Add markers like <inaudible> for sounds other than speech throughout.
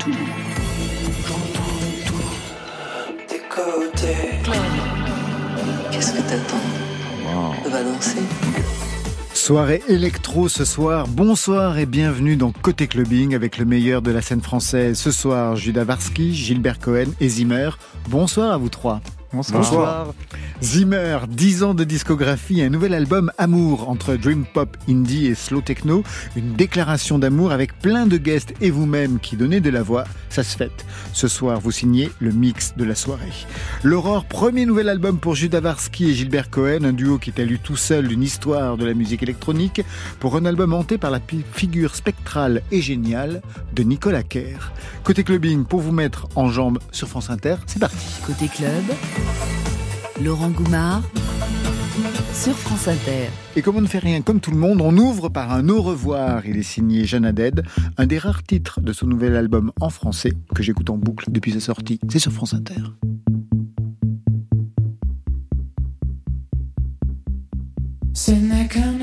tout. J'entends tout. Côtés. Qu'est-ce que t'attends On va danser. Soirée électro ce soir. Bonsoir et bienvenue dans Côté Clubbing avec le meilleur de la scène française. Ce soir, Judas Varsky, Gilbert Cohen et Zimmer. Bonsoir à vous trois. Bonsoir. Zimmer, 10 ans de discographie, un nouvel album Amour entre dream pop, indie et slow techno, une déclaration d'amour avec plein de guests et vous-même qui donnez de la voix, ça se fête. Ce soir, vous signez le mix de la soirée. L'Aurore, premier nouvel album pour Judas Varsky et Gilbert Cohen, un duo qui est lu tout seul d'une histoire de la musique électronique, pour un album hanté par la figure spectrale et géniale de Nicolas Kerr. Côté clubbing, pour vous mettre en jambes sur France Inter, c'est parti. Côté club. Laurent Goumard sur France Inter. Et comme on ne fait rien comme tout le monde, on ouvre par un au revoir. Il est signé Jeanne Haddad, un des rares titres de son nouvel album en français que j'écoute en boucle depuis sa sortie. C'est sur France Inter. Ce n'est qu'un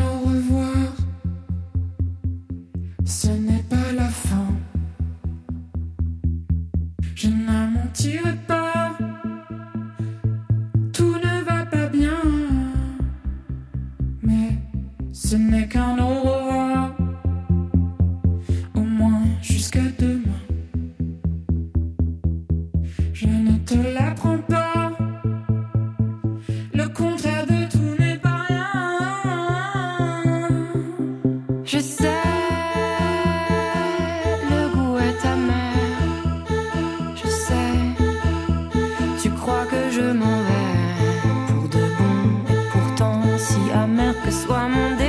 qu'un au revoir. Au moins jusqu'à demain. Je ne te l'apprends pas. Le contraire de tout n'est pas rien. Je sais, le goût est amer. Je sais, tu crois que je m'en vais pour de bon. Pourtant, si amer que soit mon départ.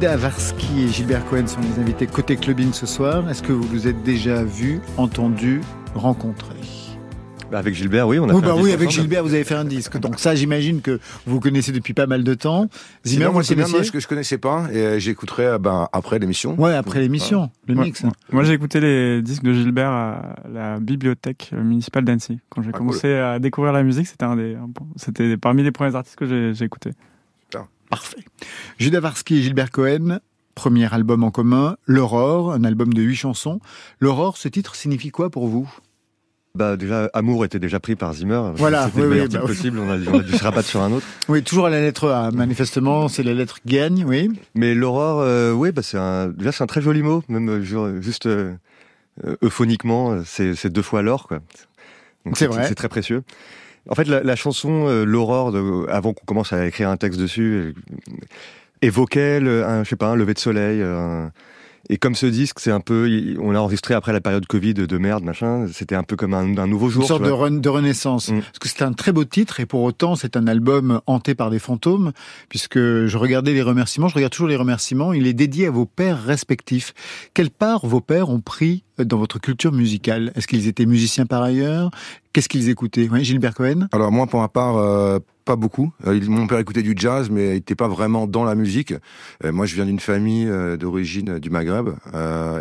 Judas Varsky et Gilbert Cohen sont les invités côté clubbing ce soir. Est-ce que vous vous êtes déjà vus, entendus, rencontrés Bah, avec Gilbert, oui, on a Oh fait bah un oui, disque avec ensemble. Gilbert, vous avez fait un disque. Donc ça, j'imagine que vous connaissez depuis pas mal de temps. Zimmer, moi, c'est moi, que je connaissais pas et euh, j'écouterai euh, ben, après l'émission. Ouais, après l'émission, le Ouais. mix. Moi, j'ai écouté les disques de Gilbert à la bibliothèque municipale d'Annecy. Quand j'ai Ah, commencé à découvrir la musique, c'était un des, c'était parmi les premiers artistes que j'ai j'ai écouté. Parfait. Judas Varsky et Gilbert Cohen, premier album en commun, L'Aurore, un album de huit chansons. L'Aurore, ce titre signifie quoi pour vous? Bah déjà, Amour était déjà pris par Zimmer. Voilà, c'était oui, le meilleur oui, bah possible. On a, on a dû se rabattre sur un autre. Oui, toujours à la lettre A. Manifestement, c'est la lettre qui gagne, oui. Mais l'aurore, euh, oui, bah c'est un, déjà c'est un très joli mot, même euh, ju- juste euh, euphoniquement, c'est c'est deux fois l'or, quoi. Donc C'est vrai. C'est très précieux. En fait, la, la chanson euh, l'aurore, avant qu'on commence à écrire un texte dessus, euh, évoquait le, un, je sais pas, un lever de soleil. euh, et comme ce disque, c'est un peu, on l'a enregistré après la période Covid de merde, machin. C'était un peu comme un, un nouveau jour. Une sorte de, renaissance. Mm. Parce que c'est un très beau titre et pour autant c'est un album hanté par des fantômes puisque je regardais les remerciements, je regarde toujours les remerciements, il est dédié à vos pères respectifs. Quelle part vos pères ont pris dans votre culture musicale? Est-ce qu'ils étaient musiciens par ailleurs? Qu'est-ce qu'ils écoutaient? Oui, Gilbert Cohen Alors moi, pour ma part, euh, pas beaucoup. Euh, mon père écoutait du jazz, mais il n'était pas vraiment dans la musique. Euh, moi, je viens d'une famille euh, d'origine du Maghreb,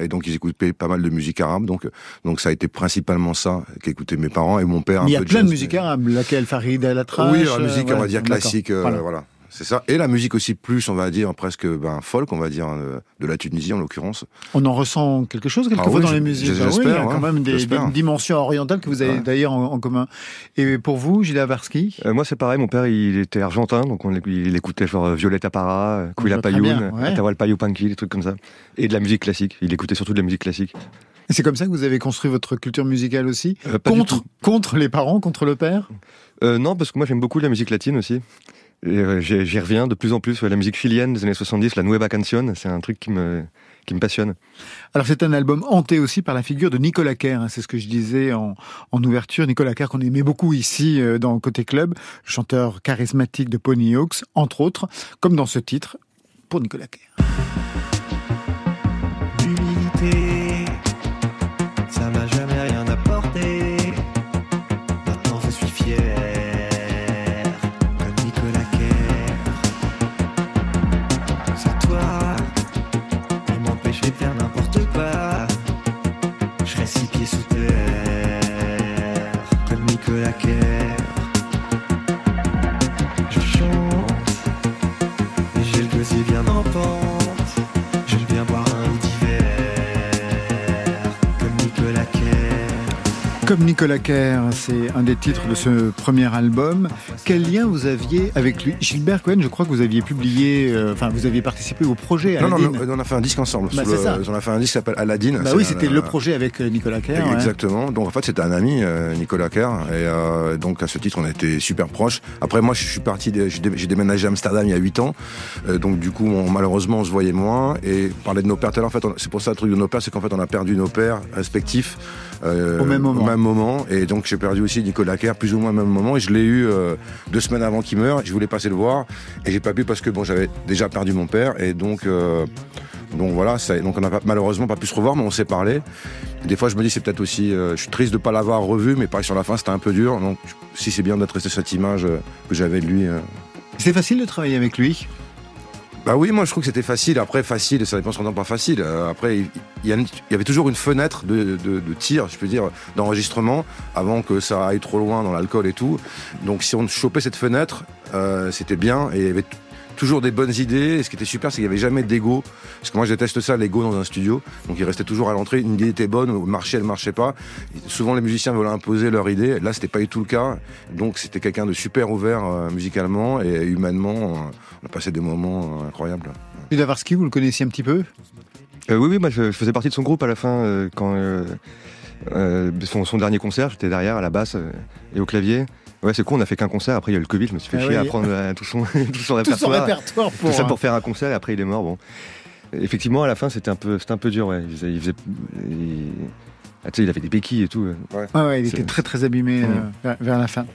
et donc ils écoutaient pas mal de musique arabe. Donc, donc ça a été principalement ça qu'écoutaient mes parents et mon père. un il y a plein de jazz, musique mais- arabe, laquelle? Farid al-Atrash Oui, la musique, euh, on va dire classique, Voilà. voilà. C'est ça. Et la musique aussi plus, on va dire presque ben, folk, on va dire euh, de la Tunisie en l'occurrence. On en ressent quelque chose quelquefois Ah oui, dans les musiques? Ah oui, il y a ouais, quand même des, dimensions orientales que vous avez Ouais. d'ailleurs en, en commun. Et pour vous, Gilles Avarsky Euh, moi, c'est pareil. Mon père, il était argentin, donc on, il écoutait genre voit très bien, Payoun, ouais. Atahualpa Yupanqui, des trucs comme ça, et de la musique classique. Il écoutait surtout de la musique classique. Et c'est comme ça que vous avez construit votre culture musicale aussi? Euh, contre, contre les parents, contre le père? Euh, non, parce que moi, j'aime beaucoup la musique latine aussi. Euh, j'y j'y reviens de plus en plus. Ouais, la musique chilienne des années 70, la Nueva Canción, c'est un truc qui me qui me passionne. Alors c'est un album hanté aussi par la figure de Nicolas Kerr, hein, c'est ce que je disais en, en ouverture. Nicolas Kerr qu'on aimait beaucoup ici euh, dans Côté Club, le chanteur charismatique de Pony Hawks, entre autres, comme dans ce titre, pour Nicolas Kerr. L'humilité, Nicolas Kerr, c'est un des titres de ce premier album. Quel lien vous aviez avec lui? Gilbert Cohen, je crois que vous aviez publié, euh, enfin vous aviez participé au projet Non, non, Aladdin. non, on a fait un disque ensemble. Bah, le- ça. On a fait un disque qui s'appelle Aladdin. Bah oui, c'était le projet avec euh, Nicolas Kerr. ouais. Exactement. Donc en fait c'était un ami, euh, Nicolas Kerr, et euh, donc à ce titre on était super proches. Après moi je suis parti, j'ai dé- j'ai déménagé à Amsterdam il y a 8 ans, Euh, donc du coup on- malheureusement on se voyait moins. Et parler de nos pères, en fait c'est pour ça le truc de nos pères, c'est qu'en fait on a perdu nos pères respectifs euh, Au même moment. moment. Et donc j'ai perdu aussi Nicolas Kerr plus ou moins au même moment. Et je l'ai eu euh, deux semaines avant qu'il meure. Je voulais passer le voir et j'ai pas pu parce que bon j'avais déjà perdu mon père et donc euh, donc voilà, ça, donc on n'a malheureusement pas pu se revoir, mais on s'est parlé. Des fois, je me dis c'est peut-être aussi, euh, je suis triste de pas l'avoir revu, mais pareil sur la fin, c'était un peu dur. Donc, si c'est bien d'être resté cette image euh, que j'avais de lui. euh. C'est facile de travailler avec lui? Bah oui, moi je trouve que c'était facile. Après, facile, ça dépend ce qu'on par facile. Euh, après, il y, avait toujours une fenêtre de, tir, je peux dire, d'enregistrement, avant que ça aille trop loin dans l'alcool et tout. Donc si on chopait cette fenêtre, euh, c'était bien. Et il y avait t- toujours des bonnes idées. Et ce qui était super, c'est qu'il n'y avait jamais d'ego. Parce que moi, je déteste ça, l'ego dans un studio. Donc il restait toujours à l'entrée. Une idée était bonne, ou marchait, elle marchait pas. Et souvent, les musiciens voulaient imposer leur idée. Là, c'était pas du tout le cas. Donc c'était quelqu'un de super ouvert euh, musicalement et humainement. euh, on a passé des moments euh, incroyables. Gilles Avarsky, vous le connaissiez un petit peu? Euh, oui, oui, moi je, je faisais partie de son groupe à la fin euh, quand euh, euh, son, son dernier concert, j'étais derrière à la basse euh, et au clavier. Ouais, c'est con, on a fait qu'un concert. Après, il y a eu le Covid, je me suis fait Ah chier oui. à prendre euh, tout son, <laughs> tout son Tout son répertoire. répertoire pour. Tout ça un- pour faire un concert et après il est mort. Bon, effectivement, à la fin, c'était un peu, c'était un peu dur. Ouais. Il faisait, il faisait- il- ah, tu sais, il avait des béquilles et tout. euh. Ah ouais, il était très très abîmé euh, Mm. vers, vers la fin.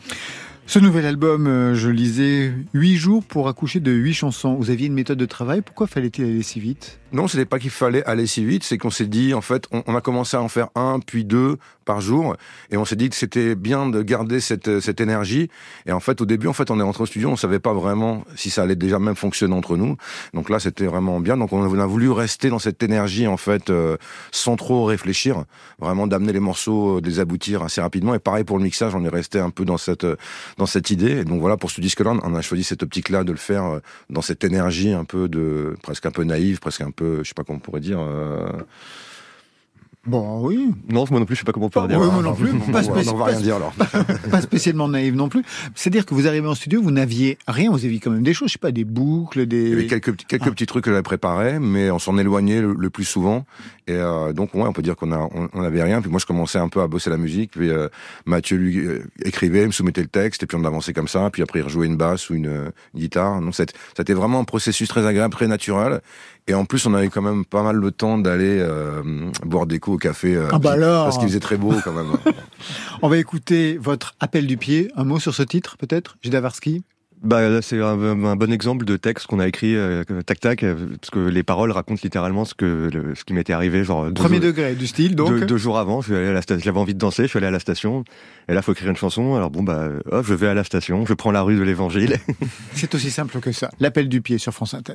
Ce nouvel album, euh, je lisais, huit jours pour accoucher de huit chansons. Vous aviez une méthode de travail. Pourquoi fallait-il aller si vite? Non, c'était pas qu'il fallait aller si vite, c'est qu'on s'est dit, en fait, on, a commencé à en faire un, puis deux par jour, et on s'est dit que c'était bien de garder cette, cette énergie. Et en fait, au début, en fait, on est rentré au studio, on savait pas vraiment si ça allait déjà même fonctionner entre nous. Donc là, c'était vraiment bien. Donc on a, on a voulu rester dans cette énergie, en fait, euh, sans trop réfléchir, vraiment d'amener les morceaux, euh, de les aboutir assez rapidement. Et pareil pour le mixage, on est resté un peu dans cette, euh, dans cette idée. Et donc voilà, pour ce disque-là, on a choisi cette optique-là de le faire euh, dans cette énergie un peu de, presque un peu naïve, presque un peu, je sais pas comment on pourrait dire, euh, Bon, oui. Non, moi non plus, je sais pas comment on peut Oui, dire. moi non plus. Pas, on spéci- n'en va rien dire alors. pas spécialement naïve non plus. C'est-à-dire que vous arrivez en studio, vous n'aviez rien, vous aviez quand même des choses, je sais pas, des boucles, des. Il y avait quelques, petits- quelques Ah. petits trucs que j'avais préparés, mais on s'en éloignait le, le plus souvent. Et euh, donc, ouais, on peut dire qu'on a, on, on avait rien. Puis moi, je commençais un peu à bosser la musique. Puis euh, Mathieu lui euh, écrivait, me soumettait le texte, et puis on avançait comme ça. Puis après, il rejouait une basse ou une, une guitare. Donc, c'était vraiment un processus très agréable, très naturel. Et en plus, on avait quand même pas mal le temps d'aller euh, boire des coups au café. euh, Ah bah alors Parce qu'il faisait très beau quand même. <laughs> On va écouter votre appel du pied. Un mot sur ce titre, peut-être Jidavarski Bah, là, c'est un, un bon exemple de texte qu'on a écrit euh, tac tac, parce que les paroles racontent littéralement ce que le- ce qui m'était arrivé, genre Premier jours, degré du style, donc. deux, deux jours avant. Je suis allé à la j'avais envie de danser, je suis allé à la station. Et là, faut écrire une chanson. Alors bon, bah, hop, je vais à la station, je prends la rue de l'Évangile. <laughs> C'est aussi simple que ça. L'appel du pied sur France Inter.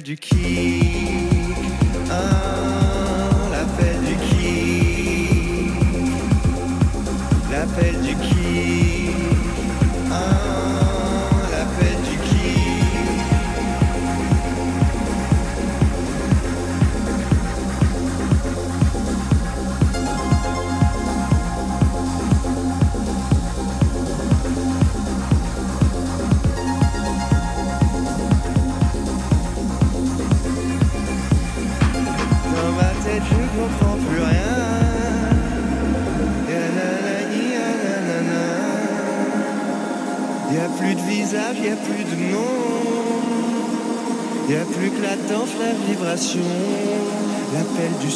Du kick. L'appel du.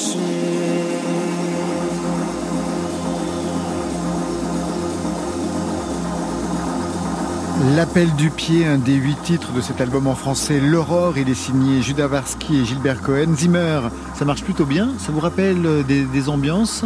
L'appel du pied, un des huit titres de cet album en français, L'Aurore, il est signé Judas Varsky et Gilbert Cohen. Zimmer, ça marche plutôt bien Ça vous rappelle des ambiances?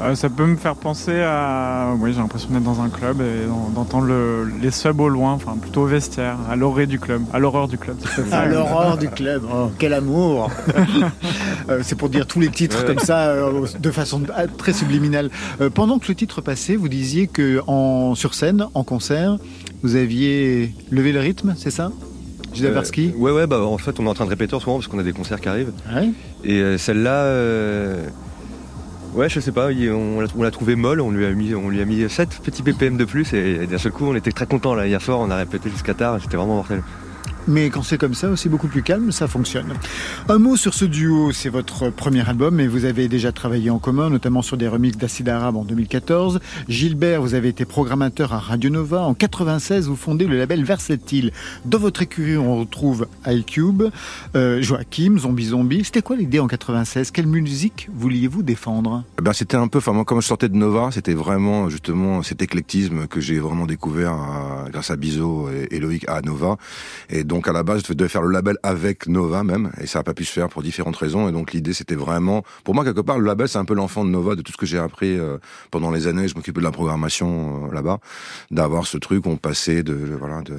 Euh, ça peut me faire penser à. Oui, j'ai l'impression d'être dans un club et d'en- d'entendre le- les subs au loin, enfin plutôt au vestiaire, à l'orée du club, à l'horreur du club. À l'aurore du club, oh, quel amour <laughs> Euh, C'est pour dire tous les titres Ouais. comme ça, euh, de façon ah, très subliminale. Euh, pendant que le titre passait, vous disiez que en, sur scène, en concert, vous aviez levé le rythme, c'est ça? Euh, ouais, ouais, bah en fait, on est en train de répéter en ce moment parce qu'on a des concerts qui arrivent. Ouais. Et euh, celle-là, euh, ouais, je sais pas, on l'a- trouvée molle, on lui a mis, on lui a mis 7 petits BPM de plus et, d'un seul coup, on était très contents là. Hier soir, on a répété jusqu'à tard, c'était vraiment mortel. Mais quand c'est comme ça, aussi beaucoup plus calme, ça fonctionne. Un mot sur ce duo, c'est votre premier album, mais vous avez déjà travaillé en commun, notamment sur des remixes d'Acide Arabe en 2014. Gilbert, vous avez été programmateur à Radio Nova. En 96, vous fondez le label Versatile. Dans votre écurie, on retrouve iCube, euh, Joachim, Zombie Zombie. C'était quoi l'idée en 96 Quelle musique vouliez-vous défendre? Ben, c'était un peu, enfin, moi, comme je sortais de Nova, c'était vraiment, justement, cet éclectisme que j'ai vraiment découvert euh, grâce à Bizo et, et Loïc à Nova. Et à la base, je devais faire le label avec Nova même, et ça n'a pas pu se faire pour différentes raisons. Et donc, l'idée, c'était vraiment, pour moi, quelque part, le label, c'est un peu l'enfant de Nova, de tout ce que j'ai appris euh, pendant les années. Je m'occupais de la programmation euh, là-bas, d'avoir ce truc où on passait de, voilà, de,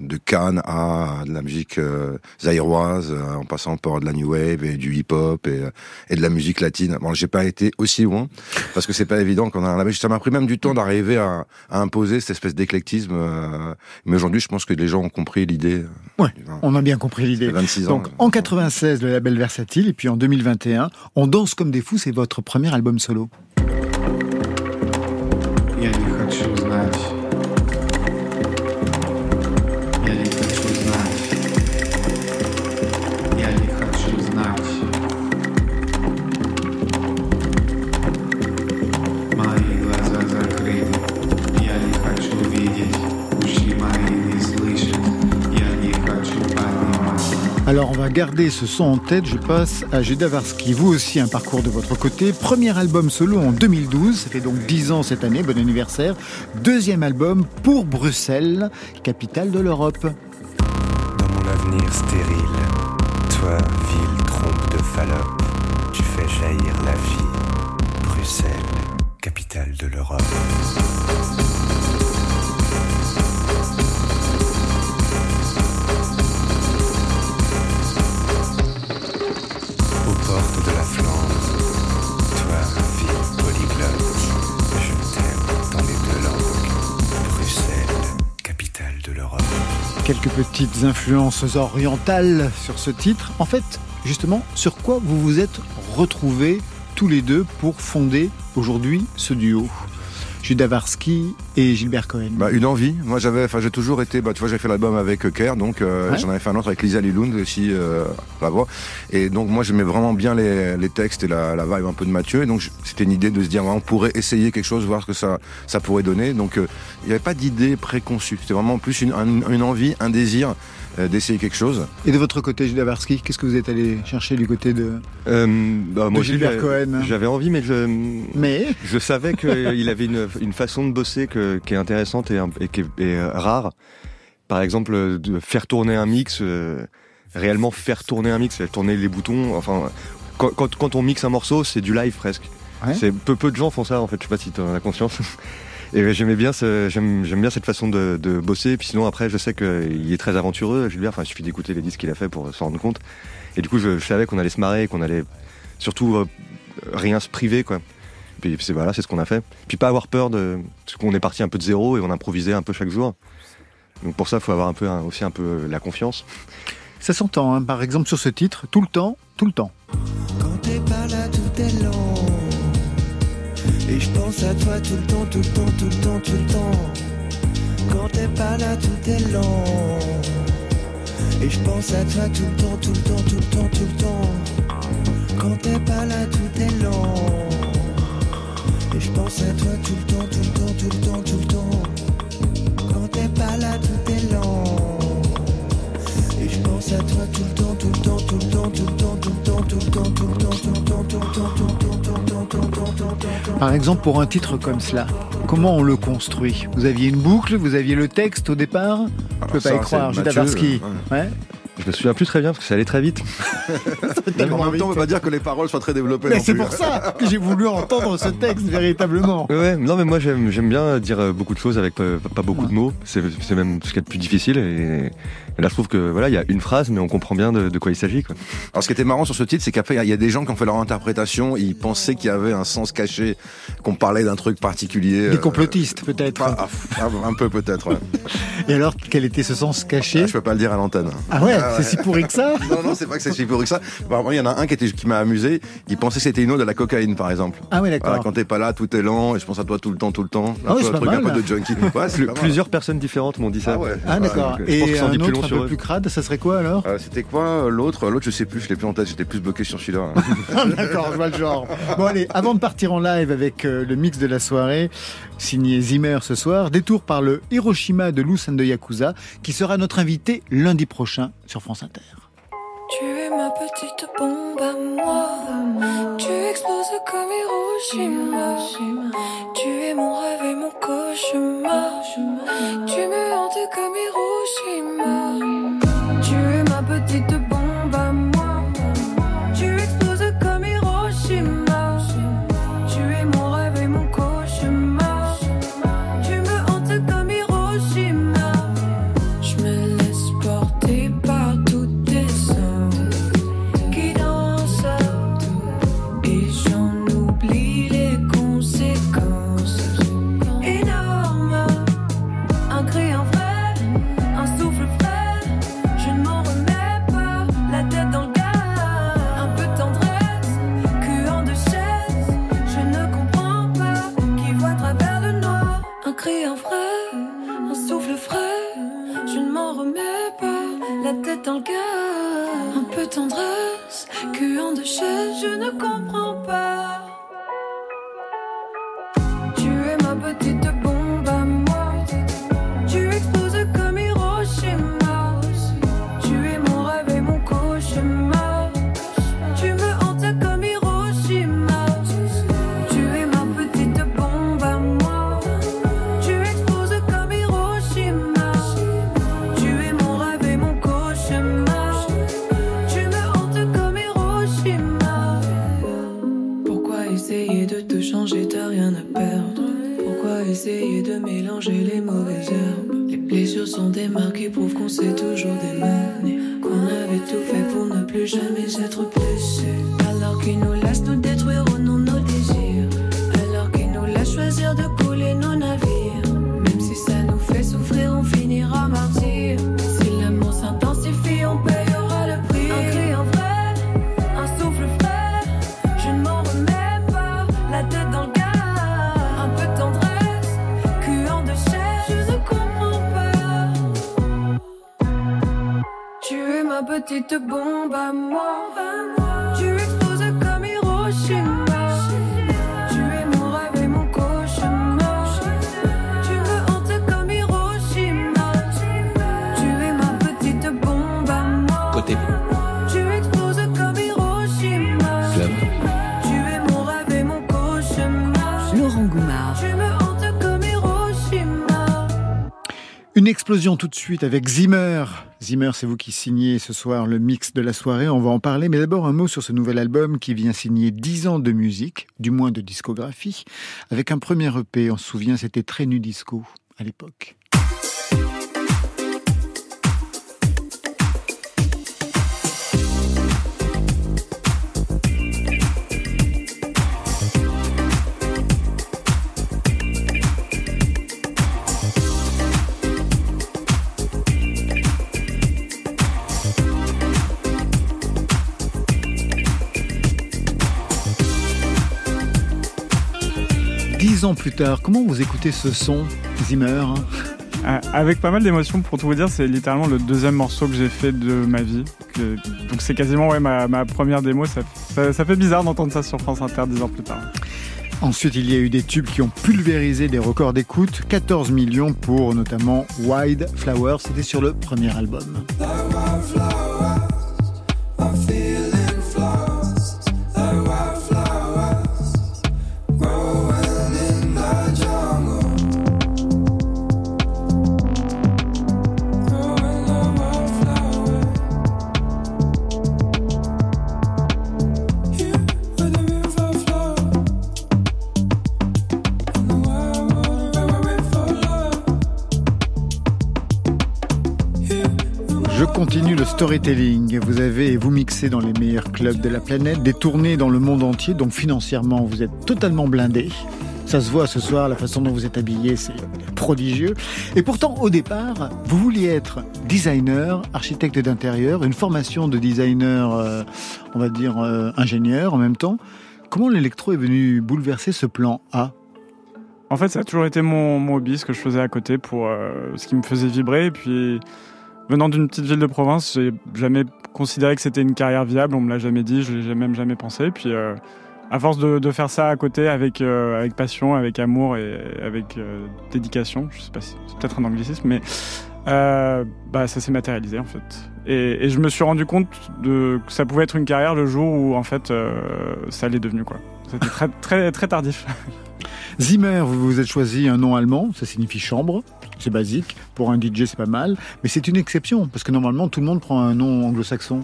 de Cannes à de la musique euh, zaïroise, euh, en passant par de la new wave et du hip-hop et, euh, et de la musique latine. Bon, j'ai pas été aussi loin parce que c'est pas évident quand on a un label. Ça m'a pris même du temps d'arriver à, à imposer cette espèce d'éclectisme. euh, mais aujourd'hui, je pense que les gens ont compris l'idée. Ouais, on a bien compris l'idée. 26 ans. Donc en 96, le label Versatile, et puis en 2021, On danse comme des fous, c'est votre premier album solo. Garder ce son en tête, je passe à Judas Varsky. Vous aussi un parcours de votre côté. Premier album solo en 2012, ça fait donc 10 ans cette année, bon anniversaire. Deuxième album pour Bruxelles, capitale de l'Europe. Dans mon avenir stérile, toi, ville trompe de Fallope, tu fais jaillir la vie. Bruxelles, capitale de l'Europe. Quelques petites influences orientales sur ce titre. En fait, justement, sur quoi vous vous êtes retrouvés tous les deux pour fonder aujourd'hui ce duo? Judas Varsky et Gilbert Cohen. Bah, une envie. Moi, j'avais, enfin, j'ai toujours été, bah, tu vois, j'ai fait l'album avec euh, Kerr, donc euh, Ouais. j'en avais fait un autre avec Lisa Lilund aussi, euh, la voix. Et donc, moi, j'aimais vraiment bien les, les textes et la, la vibe un peu de Mathieu. Et donc, c'était une idée de se dire, ouais, on pourrait essayer quelque chose, voir ce que ça, ça pourrait donner. Donc, euh, il n'y avait pas d'idée préconçue. C'était vraiment plus une, un- une envie, un désir d'essayer quelque chose. Et de votre côté, Judas Varsky, qu'est-ce que vous êtes allé chercher du côté de... Euh, bah, moi Gilbert j'avais- Cohen. J'avais envie, mais je, Mais je savais qu'il <laughs> avait une, une façon de bosser que, qui est intéressante et, et qui est, et, euh, rare. Par exemple, euh, de faire tourner un mix, euh, réellement faire tourner un mix, tourner les boutons. Enfin, quand, quand, quand on mixe un morceau, c'est du live presque. Ouais. C'est peu peu de gens font ça en fait. Je sais pas si tu en as conscience. Et euh, j'aimais bien, ce- j'aime bien cette façon de, de bosser. Et puis sinon après, je sais qu'il est très aventureux. Gilbert, enfin, il suffit d'écouter les disques qu'il a fait pour s'en rendre compte. Et du coup, je, je savais qu'on allait se marrer, et qu'on allait surtout euh, rien se priver quoi. Puis c'est voilà, c'est ce qu'on a fait. Puis pas avoir peur de parce qu'on est parti un peu de zéro et on improvisait un peu chaque jour. Donc pour ça, il faut avoir un peu un- aussi un peu euh, la confiance. ça s'entend, hein. par exemple sur ce titre, tout le temps, tout le temps. Quand t'es pas là, tout est lent. Et je pense à toi tout le temps, tout le temps, tout le temps, tout le temps. Quand t'es pas là, tout est lent. Et je pense à toi tout le temps, tout le temps, tout le temps, tout le temps. Quand t'es pas là, tout est lent. Et je pense à toi tout le temps, tout le temps, tout le temps, tout le temps. Quand t'es pas là, tout est lent. Et je pense à toi tout le temps, tout le temps, tout le temps, tout le temps, tout le temps, tout le temps, tout le temps, tout le temps, tout le temps, Par exemple, pour un titre comme cela, comment on le construit? Vous aviez une boucle, vous aviez le texte au départ? Je peux ça, pas y croire, ouais. Ouais. Je me souviens plus très bien parce que ça allait très vite. <laughs> Mais en même temps, on peut pas dire que les paroles soient très développées. Mais c'est pour ça que j'ai voulu entendre ce texte véritablement. Ouais, non mais moi j'aime j'aime bien dire euh, beaucoup de choses avec pas, pas beaucoup de mots. C'est c'est même ce qui est le plus difficile. Et, et là je trouve que voilà, il y a une phrase, mais on comprend bien de, de quoi il s'agit. quoi. Alors ce qui était marrant sur ce titre, c'est qu'après il y a- y a des gens qui ont fait leur interprétation, ils pensaient qu'il y avait un sens caché, qu'on parlait d'un truc particulier. Des euh, complotistes peut-être. pas- ah, un peu peut-être. Ouais. Et alors, quel était ce sens caché? Ah, je peux pas le dire à l'antenne. Ah ouais? Ah C'est si pourri que ça <laughs> Non, non, c'est pas que c'est si pourri que ça. Par contre, il y en a un qui, était, qui m'a amusé. Il pensait que c'était une ode à la cocaïne, par exemple. Ah oui, d'accord. Voilà, quand t'es pas là, tout est lent, et je pense à toi tout le temps, tout le temps. Ah oui, un, un truc un mal. peu de junkie. Ouais, plusieurs personnes différentes m'ont dit ça. Ah ouais. Ah d'accord. euh, je pense Et un long autre un sur peu eux. plus crade, ça serait quoi alors? Euh, c'était quoi euh, l'autre? L'autre, je sais plus, je l'ai plus en tête, j'étais plus bloqué sur celui-là. <laughs> D'accord, je vois le genre. Bon allez, avant de partir en live avec euh, le mix de la soirée, signé Zimmer ce soir, détour par le Hiroshima de Lou de Yakuza, qui sera notre invité lundi prochain sur France Inter. Tu es ma petite bombe à moi. Tu exploses comme Hiroshima. Tu es mon rêve et mon cauchemar. Tu me hantes comme Hiroshima. Une explosion tout de suite avec Zimmer. Zimmer, c'est vous qui signez ce soir le mix de la soirée, on va en parler, mais d'abord un mot sur ce nouvel album qui vient signer 10 ans de musique, du moins de discographie, avec un premier EP, on se souvient, c'était très nu disco à l'époque. Dix ans plus tard, comment vous écoutez ce son, Zimmer? Euh, Avec pas mal d'émotions, pour tout vous dire, c'est littéralement le deuxième morceau que j'ai fait de ma vie. Donc c'est quasiment ouais, ma, ma première démo. Ça, ça- ça fait bizarre d'entendre ça sur France Inter dix ans plus tard. Ensuite, il y a eu des tubes qui ont pulvérisé des records d'écoute, 14 millions pour notamment Wide Flower, c'était sur le premier album. Je continue le storytelling. Vous avez vous mixez dans les meilleurs clubs de la planète, des tournées dans le monde entier, donc financièrement vous êtes totalement blindé. Ça se voit ce soir, la façon dont vous êtes habillé, c'est prodigieux. Et pourtant, au départ, vous vouliez être designer, architecte d'intérieur, une formation de designer, euh, on va dire euh, ingénieur en même temps. Comment l'électro est venu bouleverser ce plan A? En fait, ça a toujours été mon, hobby, ce que je faisais à côté pour euh, ce qui me faisait vibrer. Puis, venant d'une petite ville de province, j'ai jamais considéré que c'était une carrière viable. On me l'a jamais dit, je l'ai même jamais pensé. Puis, euh, à force de, faire ça à côté avec, euh, avec passion, avec amour et avec euh, dédication, je sais pas si c'est peut-être un anglicisme, mais bah, ça s'est matérialisé en fait. Et, et je me suis rendu compte de, que ça pouvait être une carrière le jour où en fait ça l'est devenu quoi. C'était très, très, très tardif. <laughs> Zimmer, vous vous êtes choisi un nom allemand, ça signifie chambre, c'est basique. Pour un DJ, c'est pas mal. Mais c'est une exception, parce que normalement, tout le monde prend un nom anglo-saxon.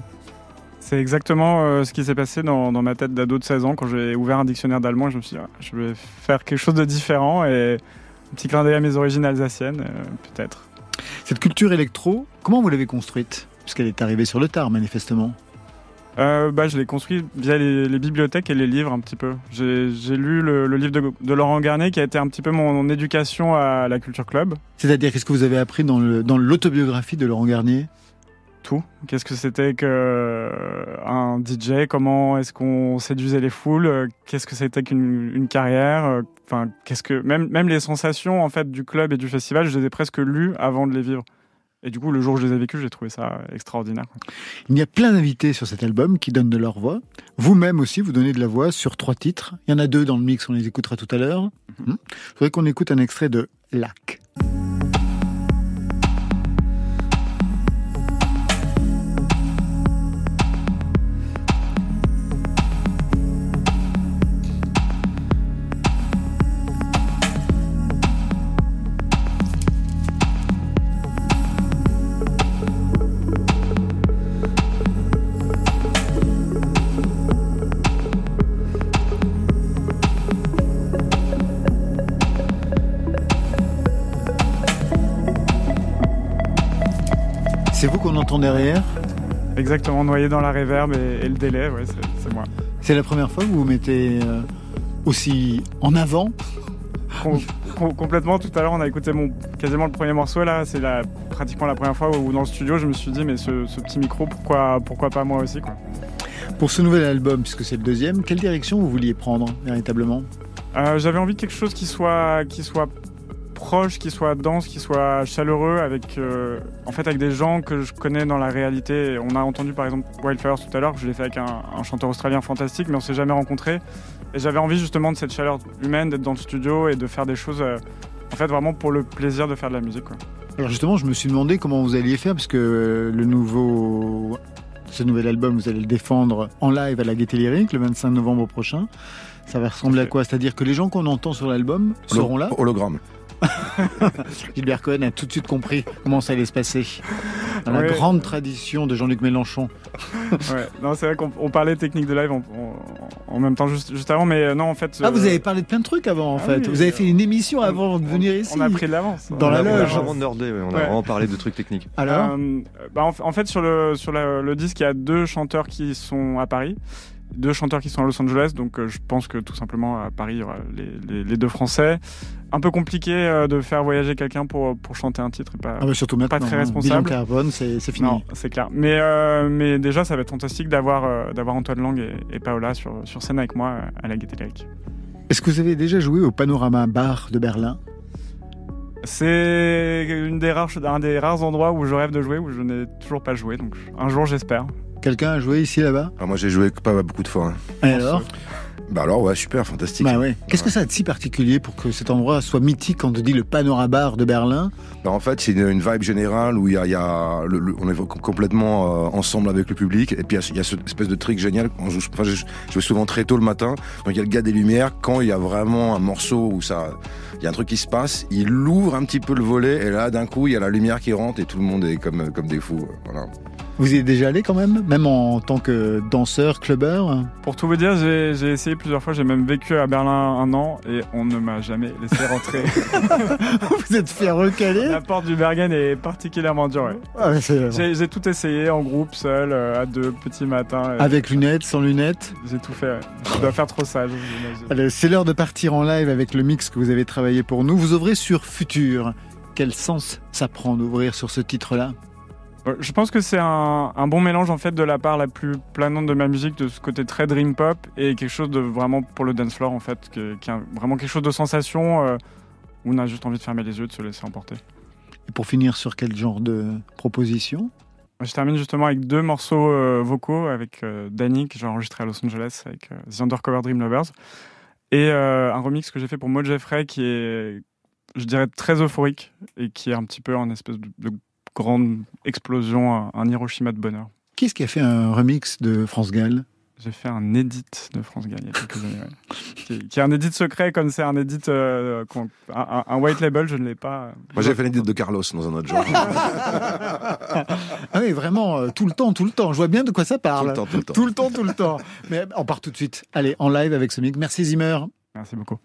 C'est exactement euh, ce qui s'est passé dans, dans ma tête d'ado de 16 ans quand j'ai ouvert un dictionnaire d'allemand. Je me suis dit, ah, je vais faire quelque chose de différent et un petit clin d'œil à mes origines alsaciennes, euh, peut-être. Cette culture électro, comment vous l'avez construite? Puisqu'elle est arrivée sur le tard, manifestement. Euh, bah, je l'ai construit via les, les bibliothèques et les livres un petit peu. J'ai lu le, le livre de, de Laurent Garnier qui a été un petit peu mon, mon éducation à la culture club. C'est-à-dire, qu'est-ce que vous avez appris dans l'autobiographie de Laurent Garnier? Tout. Qu'est-ce que c'était que euh, DJ Comment est-ce qu'on séduisait les foules? Qu'est-ce que c'était qu'une une carrière? Enfin, qu'est-ce que même même les sensations en fait du club et du festival, je les ai presque lues avant de les vivre. Et du coup, le jour où je les ai vécues, j'ai trouvé ça extraordinaire. Il y a plein d'invités sur cet album qui donnent de leur voix. Vous-même aussi, vous donnez de la voix sur trois titres. Il y en a deux dans le mix, on les écoutera tout à l'heure. Hmm. Je voudrais qu'on écoute un extrait de Lac. Derrière Exactement, noyé dans la réverb et, et le délai, ouais, c'est moi. C'est la première fois que vous vous mettez euh, aussi en avant Com- com- complètement. Tout à l'heure, on a écouté mon quasiment le premier morceau là. C'est la, pratiquement la première fois où dans le studio, je me suis dit mais ce, ce petit micro, pourquoi pourquoi pas moi aussi quoi. Pour ce nouvel album, puisque c'est le deuxième, quelle direction vous vouliez prendre véritablement? Euh, J'avais envie de quelque chose qui soit qui soit proche, qui soit dense, qui soit chaleureux, avec euh, en fait avec des gens que je connais dans la réalité. On a entendu par exemple Wildfires tout à l'heure, je l'ai fait avec un, un chanteur australien fantastique, mais on s'est jamais rencontrés. Et j'avais envie justement de cette chaleur humaine, d'être dans le studio et de faire des choses, euh, en fait vraiment pour le plaisir de faire de la musique. Quoi. Alors justement, je me suis demandé comment vous alliez faire, puisque euh, le nouveau, ce nouvel album, vous allez le défendre en live à la Gaieté Lyrique le 25 novembre prochain. Ça va ressembler à quoi? C'est-à-dire que les gens qu'on entend sur l'album seront là? Hologramme. <laughs> Gilbert Cohen a tout de suite compris comment ça allait se passer. Dans la grande tradition de Jean-Luc Mélenchon. Ouais. Non, c'est vrai qu'on on parlait technique de live en, en- en même temps juste, juste avant, mais euh, non en fait. Ah, euh, vous avez parlé de plein de trucs avant, en Ah fait. oui, vous avez euh, fait une émission on- avant de venir ici. On a pris de l'avance. Dans la on a, on a loge. vraiment nerdé, ouais, on a vraiment parlé de trucs techniques. Alors Euh, bah, en, en fait, sur le, sur la- le disque, il y a deux chanteurs qui sont à Paris, deux chanteurs qui sont à Los Angeles. Donc, euh, je pense que tout simplement à Paris, il y aura les, les- les deux Français. Un peu compliqué euh, de faire voyager quelqu'un pour, pour chanter un titre. Et pas, Ah bah surtout maintenant. très hein. responsable. Bilan carbone, c'est fini. Non, c'est clair. Mais, euh, mais déjà, ça va être fantastique d'avoir euh, d'avoir Antoine Lang et, et Paola sur, sur scène avec moi à la Gaieté Lyrique. Est-ce que vous avez déjà joué au Panorama Bar de Berlin? C'est une des rares, un des rares endroits où je rêve de jouer, où je n'ai toujours pas joué. Donc, un jour, j'espère. Quelqu'un a joué ici là-bas moi, j'ai joué pas beaucoup de fois. hein. Et alors? Bah alors, ouais, super, fantastique. Bah ouais. Qu'est-ce que ça a de si particulier pour que cet endroit soit mythique quand on dit le Panorama Bar de Berlin? Bah, en fait, c'est une, une vibe générale où il y a, il y a le- le- on est complètement euh, ensemble avec le public. Et puis, il y a, il y a cette espèce de trick génial. On joue, enfin, je, je vais souvent très tôt le matin. Donc, il y a le gars des lumières. Quand il y a vraiment un morceau où ça, il y a un truc qui se passe, il ouvre un petit peu le volet. Et là, d'un coup, il y a la lumière qui rentre et tout le monde est comme, comme des fous. Voilà. Vous y êtes déjà allé quand même Même en tant que danseur, clubbeur Pour tout vous dire, j'ai essayé plusieurs fois. J'ai même vécu à Berlin un an et on ne m'a jamais laissé rentrer. <laughs> Vous êtes fait recaler La porte du Bergen est particulièrement dure. ouais. Ah, J'ai tout essayé en groupe, seul, euh, à deux, petit matin. Avec lunettes, sans lunettes J'ai tout fait. ouais. Je dois faire trop sage, c'est l'heure de partir en live avec le mix que vous avez travaillé pour nous. Vous ouvrez sur Futur. Quel sens ça prend d'ouvrir sur ce titre-là? Je pense que c'est un, un bon mélange en fait de la part la plus planante de ma musique, de ce côté très dream pop et quelque chose de vraiment pour le dance floor en fait, qui, qui est vraiment quelque chose de sensation euh, où on a juste envie de fermer les yeux, de se laisser emporter. Et pour finir sur quel genre de proposition? Je termine justement avec deux morceaux euh, vocaux avec euh, Danny que j'ai enregistré à Los Angeles avec euh, The Undercover Dream Lovers et euh, un remix que j'ai fait pour Maud Jeffrey qui est, je dirais, très euphorique et qui est un petit peu en espèce de, de grande explosion, un, un Hiroshima de bonheur. Qui est-ce qui a fait un remix de France Gall? J'ai fait un edit de France Gall il y a quelques années. ouais. <laughs> Qui, qui est un edit secret, comme c'est un edit. euh, un, white label, je ne l'ai pas. euh, Moi, j'ai fait l'édite de Carlos dans un autre genre. Ah oui, vraiment, euh, tout le temps, tout le temps. Je vois bien de quoi ça parle. Tout le temps, tout le temps. Tout le temps, tout le temps. Mais on part tout de suite. Allez, en live avec ce mix. Merci Zimmer. Merci beaucoup.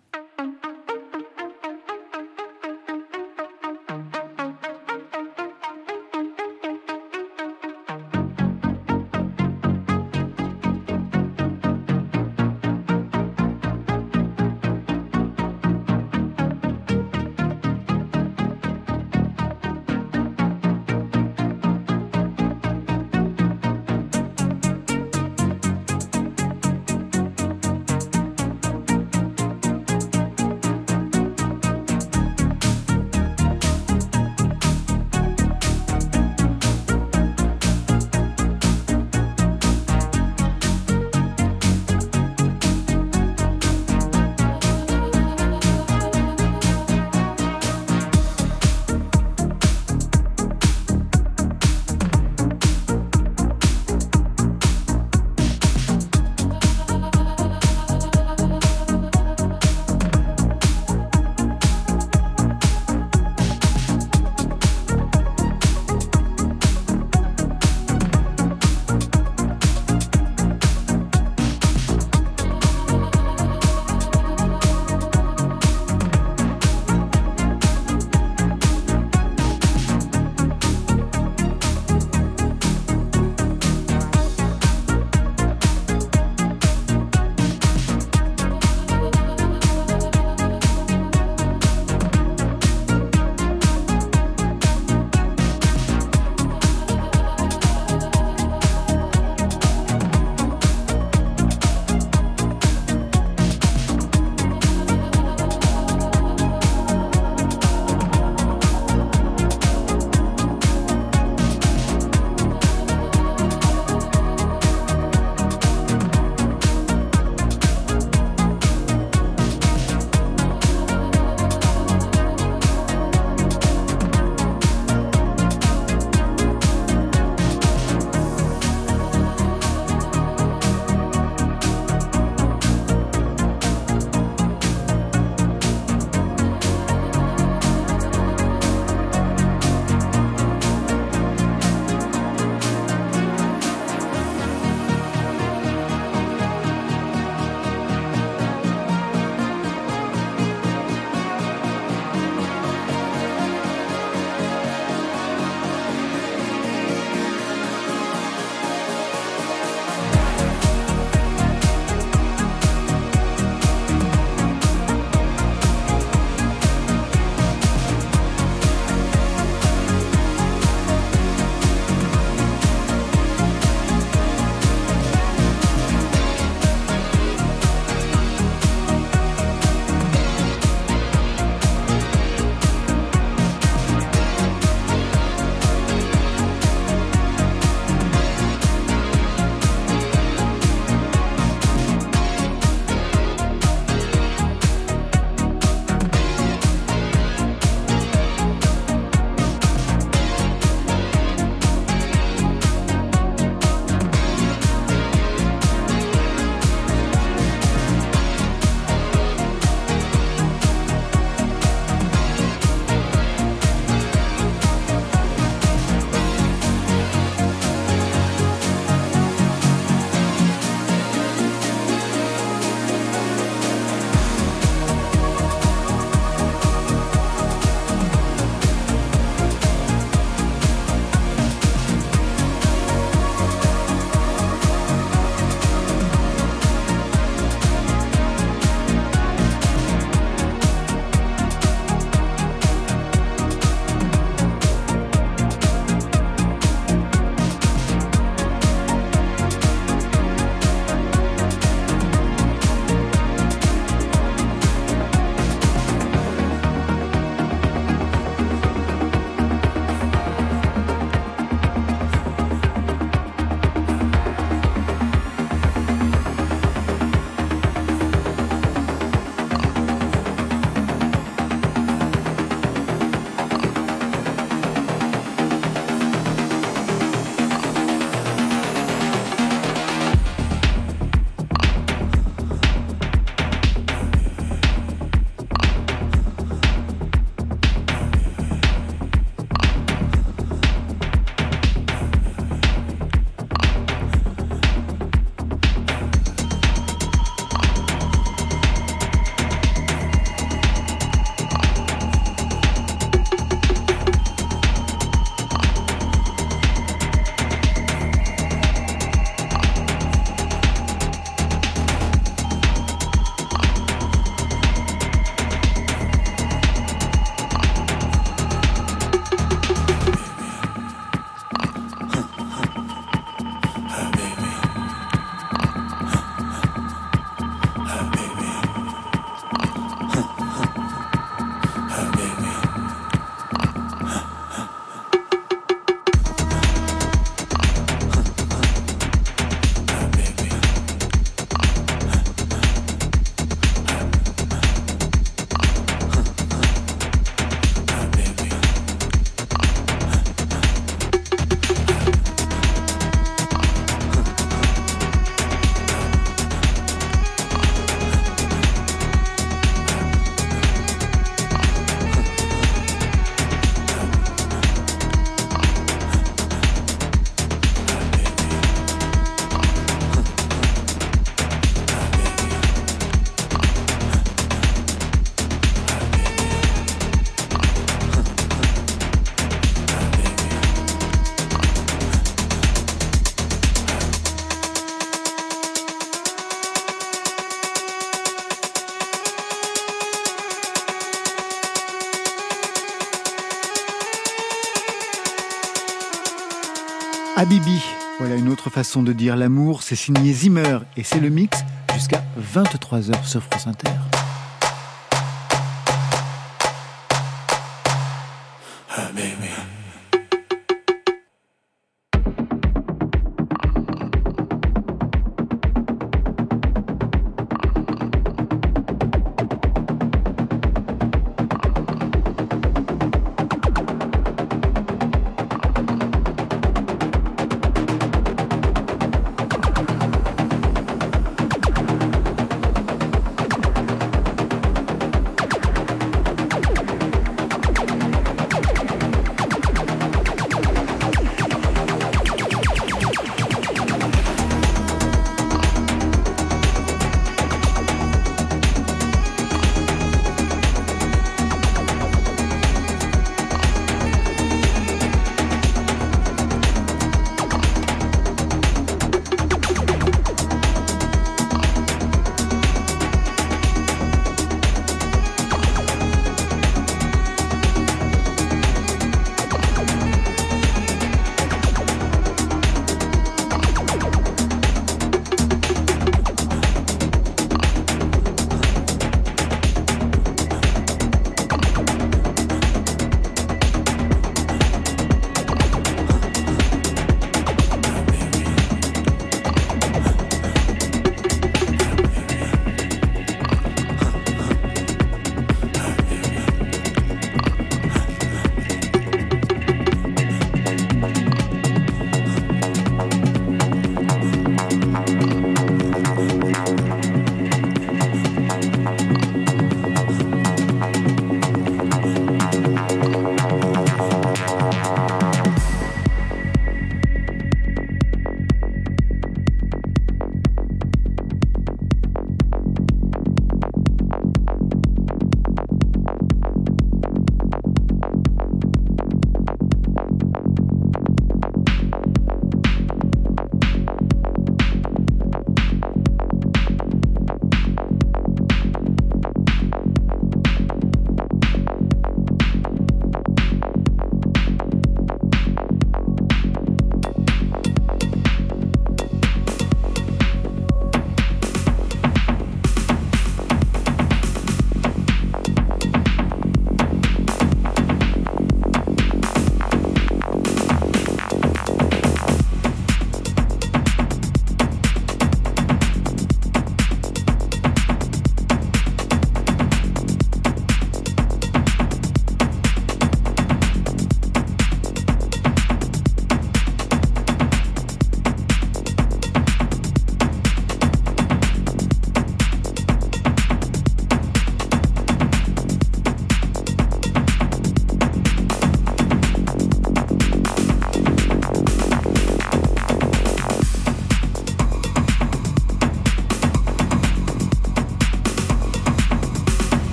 Habibi, voilà une autre façon de dire l'amour. C'est signé Zimmer et c'est le mix jusqu'à 23h sur France Inter.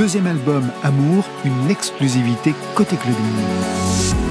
Deuxième album Amour, une exclusivité côté clubbing.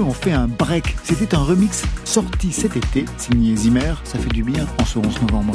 Ont fait un break. C'était un remix sorti cet été, signé Zimmer. Ça fait du bien en ce 11 novembre.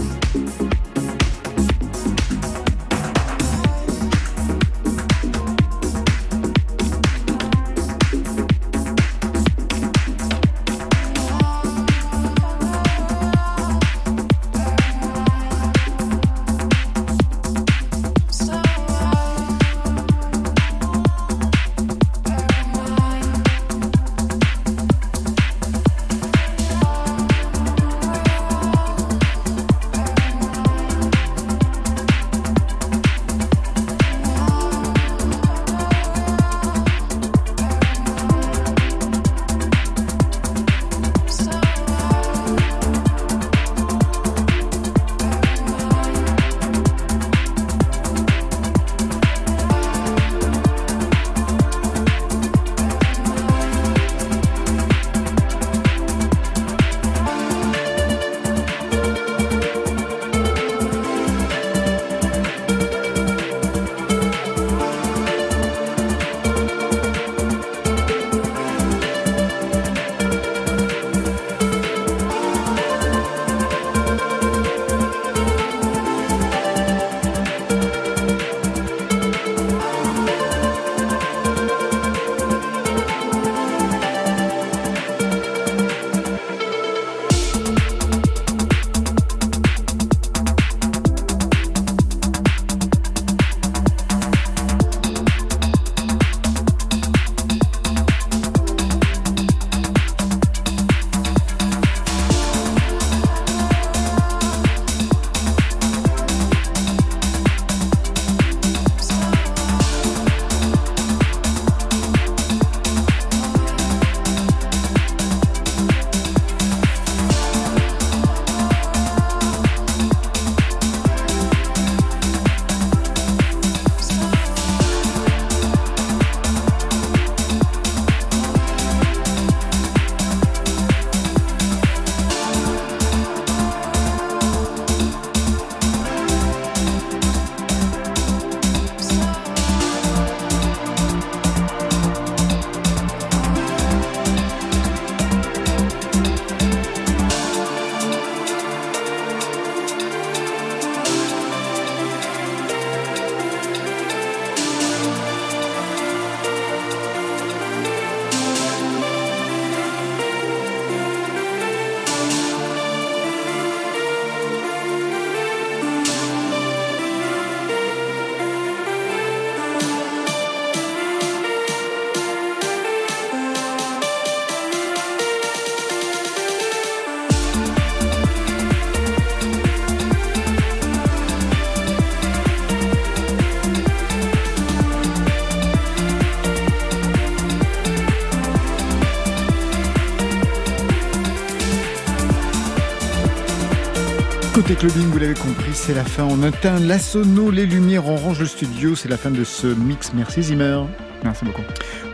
Clubbing, vous l'avez compris, c'est la fin. On éteint la sono, les lumières, on range le studio. C'est la fin de ce mix. Merci Zimmer. Merci beaucoup.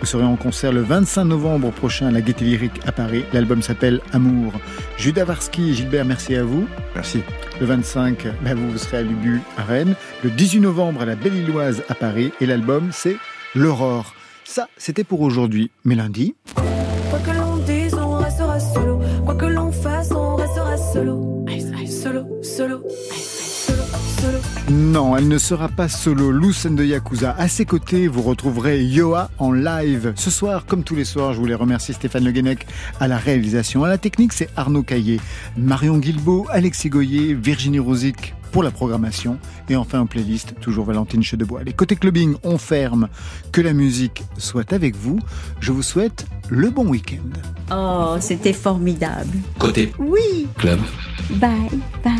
Vous serez en concert le 25 novembre prochain à la Gaîté Lyrique à Paris. L'album s'appelle Amour. Judas Varsky et Gilbert, merci à vous. Merci. Le 25, ben, vous, vous serez à Lubu à Rennes. Le 18 novembre à la Belle-Illoise à Paris. Et l'album, c'est L'Aurore. Ça, c'était pour aujourd'hui. Mais lundi, Non, elle ne sera pas solo. Lucen de Yakuza. À ses côtés, vous retrouverez Yoa en live. Ce soir, comme tous les soirs, je voulais remercier Stéphane Le Guenec à la réalisation. À la technique, c'est Arnaud Caillé, Marion Guilbeault, Alexis Goyer, Virginie Rosic pour la programmation. Et enfin, en playlist, toujours Valentine Chedebois. Les côtés clubbing, on ferme. Que la musique soit avec vous. Je vous souhaite le bon week-end. Oh, c'était formidable. Côté Oui, club. bye, bye.